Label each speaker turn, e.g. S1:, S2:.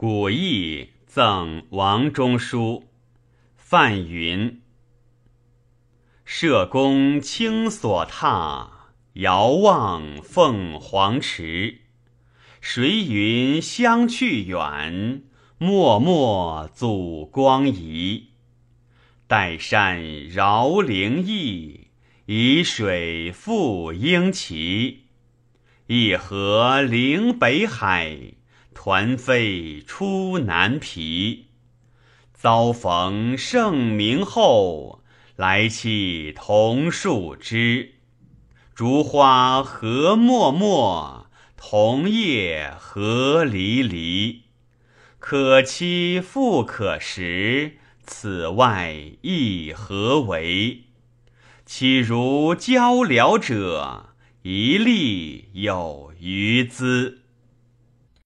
S1: 古意赠王中书。范云：社公轻所榻，遥望凤凰池。谁云相去远？脉脉祖光仪。岱山饶灵异，沂水复英奇。一河临北海。团飞出南皮，遭逢盛名后，来弃桐树枝。竹花何脉脉，桐叶何离离。可期复可食，此外亦何为？岂如交辽者，一粒有余资。